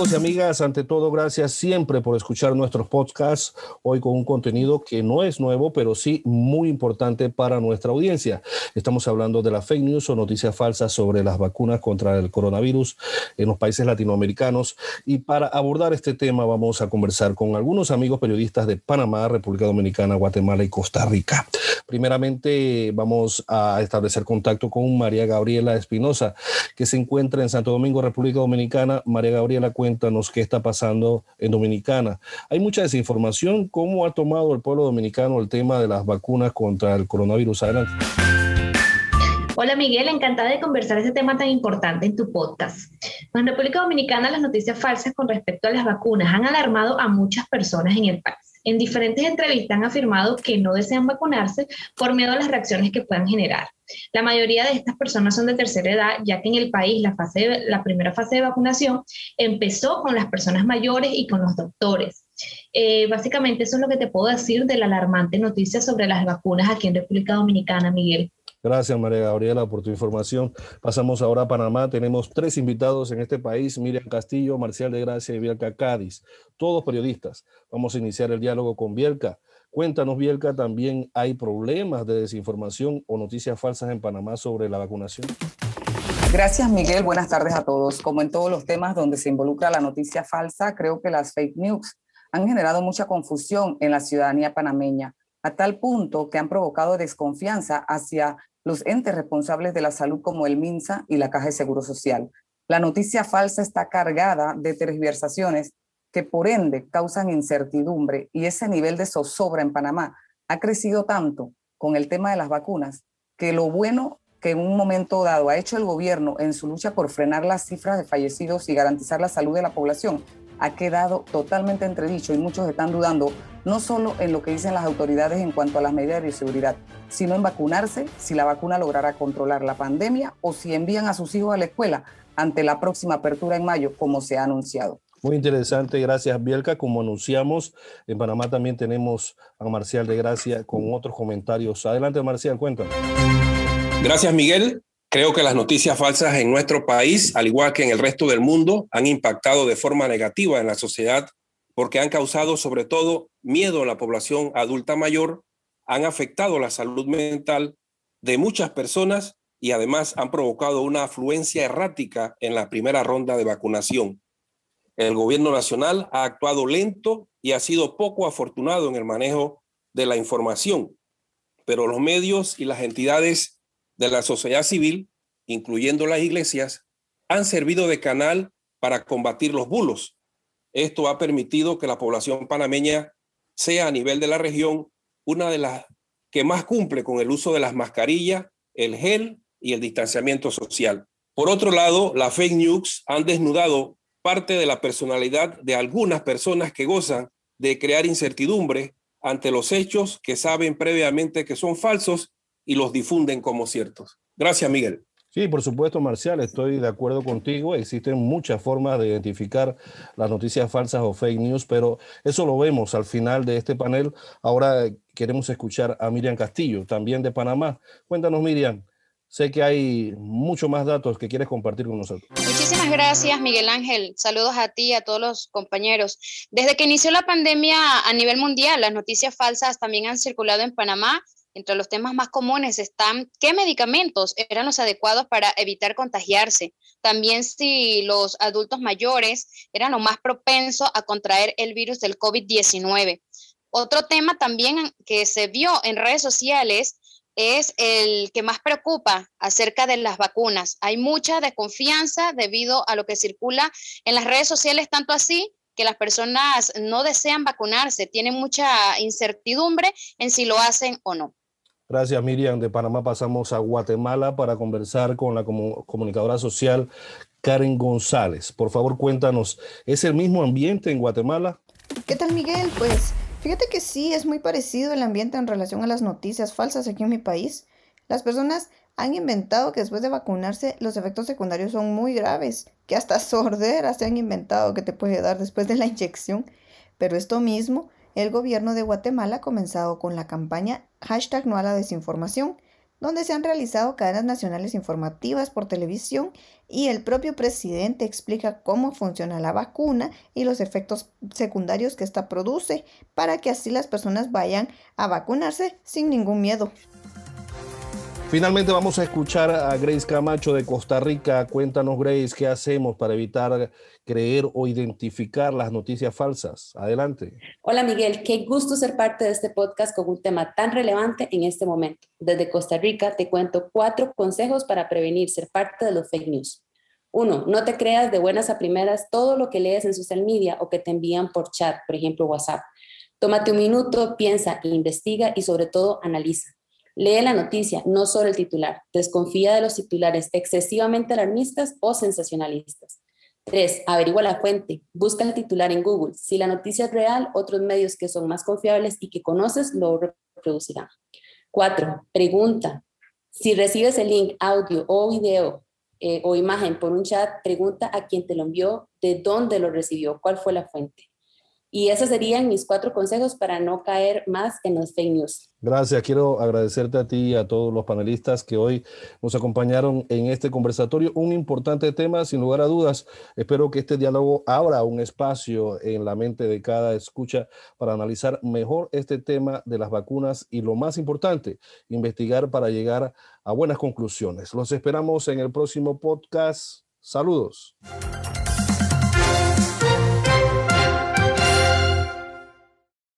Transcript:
Amigos y amigas, ante todo, gracias siempre por escuchar nuestros podcasts. Hoy con un contenido que no es nuevo, pero sí muy importante para nuestra audiencia. Estamos hablando de la fake news o noticias falsas sobre las vacunas contra el coronavirus en los países latinoamericanos. Y para abordar este tema, vamos a conversar con algunos amigos periodistas de Panamá, República Dominicana, Guatemala y Costa Rica. Primeramente, vamos a establecer contacto con María Gabriela Espinosa, que se encuentra en Santo Domingo, República Dominicana. María Gabriela, cuéntanos qué está pasando en Dominicana. Hay mucha desinformación. ¿Cómo ha tomado el pueblo dominicano el tema de las vacunas contra el coronavirus? Adelante. Hola Miguel, encantada de conversar este tema tan importante en tu podcast. En República Dominicana las noticias falsas con respecto a las vacunas han alarmado a muchas personas en el país. En diferentes entrevistas han afirmado que no desean vacunarse por miedo a las reacciones que puedan generar. La mayoría de estas personas son de tercera edad, ya que en el país la, fase, la primera fase de vacunación empezó con las personas mayores y con los doctores. Eh, básicamente eso es lo que te puedo decir de la alarmante noticia sobre las vacunas aquí en República Dominicana, Miguel. Gracias, María Gabriela, por tu información. Pasamos ahora a Panamá. Tenemos tres invitados en este país, Miriam Castillo, Marcial de Gracia y Bielka Cádiz, todos periodistas. Vamos a iniciar el diálogo con Bielka. Cuéntanos, Bielka, ¿también hay problemas de desinformación o noticias falsas en Panamá sobre la vacunación? Gracias, Miguel. Buenas tardes a todos. Como en todos los temas donde se involucra la noticia falsa, creo que las fake news han generado mucha confusión en la ciudadanía panameña, a tal punto que han provocado desconfianza hacia los entes responsables de la salud como el MINSA y la Caja de Seguro Social. La noticia falsa está cargada de tergiversaciones que por ende causan incertidumbre y ese nivel de zozobra en Panamá ha crecido tanto con el tema de las vacunas que lo bueno que en un momento dado ha hecho el gobierno en su lucha por frenar las cifras de fallecidos y garantizar la salud de la población ha quedado totalmente entredicho y muchos están dudando no solo en lo que dicen las autoridades en cuanto a las medidas de bioseguridad, sino en vacunarse si la vacuna logrará controlar la pandemia o si envían a sus hijos a la escuela ante la próxima apertura en mayo, como se ha anunciado. Muy interesante, gracias Bielka. Como anunciamos, en Panamá también tenemos a Marcial de Gracia con otros comentarios. Adelante Marcial, cuéntanos. Gracias Miguel. Creo que las noticias falsas en nuestro país, al igual que en el resto del mundo, han impactado de forma negativa en la sociedad porque han causado sobre todo miedo en la población adulta mayor, han afectado la salud mental de muchas personas y además han provocado una afluencia errática en la primera ronda de vacunación. El gobierno nacional ha actuado lento y ha sido poco afortunado en el manejo de la información, pero los medios y las entidades de la sociedad civil, incluyendo las iglesias, han servido de canal para combatir los bulos. Esto ha permitido que la población panameña sea a nivel de la región una de las que más cumple con el uso de las mascarillas, el gel y el distanciamiento social. Por otro lado, las fake news han desnudado parte de la personalidad de algunas personas que gozan de crear incertidumbre ante los hechos que saben previamente que son falsos y los difunden como ciertos. Gracias, Miguel. Sí, por supuesto, Marcial, estoy de acuerdo contigo. Existen muchas formas de identificar las noticias falsas o fake news, pero eso lo vemos al final de este panel. Ahora queremos escuchar a Miriam Castillo, también de Panamá. Cuéntanos, Miriam. Sé que hay mucho más datos que quieres compartir con nosotros. Muchísimas gracias, Miguel Ángel. Saludos a ti y a todos los compañeros. Desde que inició la pandemia a nivel mundial, las noticias falsas también han circulado en Panamá entre los temas más comunes están qué medicamentos eran los adecuados para evitar contagiarse. También si los adultos mayores eran lo más propensos a contraer el virus del COVID-19. Otro tema también que se vio en redes sociales es el que más preocupa acerca de las vacunas. Hay mucha desconfianza debido a lo que circula en las redes sociales, tanto así que las personas no desean vacunarse, tienen mucha incertidumbre en si lo hacen o no. Gracias, Miriam. De Panamá pasamos a Guatemala para conversar con la comunicadora social Karen González. Por favor, cuéntanos, ¿es el mismo ambiente en Guatemala? ¿Qué tal, Miguel? Pues fíjate que sí, es muy parecido el ambiente en relación a las noticias falsas aquí en mi país. Las personas han inventado que después de vacunarse los efectos secundarios son muy graves, que hasta sordera se han inventado que te puede dar después de la inyección. Pero esto mismo el gobierno de Guatemala ha comenzado con la campaña hashtag no a la desinformación, donde se han realizado cadenas nacionales informativas por televisión y el propio presidente explica cómo funciona la vacuna y los efectos secundarios que ésta produce para que así las personas vayan a vacunarse sin ningún miedo. Finalmente vamos a escuchar a Grace Camacho de Costa Rica. Cuéntanos, Grace, ¿qué hacemos para evitar creer o identificar las noticias falsas? Adelante. Hola, Miguel. Qué gusto ser parte de este podcast con un tema tan relevante en este momento. Desde Costa Rica te cuento cuatro consejos para prevenir ser parte de los fake news. Uno, no te creas de buenas a primeras todo lo que lees en social media o que te envían por chat, por ejemplo, WhatsApp. Tómate un minuto, piensa, investiga y sobre todo analiza. Lee la noticia, no solo el titular. Desconfía de los titulares excesivamente alarmistas o sensacionalistas. 3. Averigua la fuente. Busca el titular en Google. Si la noticia es real, otros medios que son más confiables y que conoces lo reproducirán. 4. Pregunta. Si recibes el link, audio o video eh, o imagen por un chat, pregunta a quien te lo envió de dónde lo recibió, cuál fue la fuente. Y esos serían mis cuatro consejos para no caer más en los fake news. Gracias. Quiero agradecerte a ti y a todos los panelistas que hoy nos acompañaron en este conversatorio. Un importante tema, sin lugar a dudas. Espero que este diálogo abra un espacio en la mente de cada escucha para analizar mejor este tema de las vacunas y lo más importante, investigar para llegar a buenas conclusiones. Los esperamos en el próximo podcast. Saludos.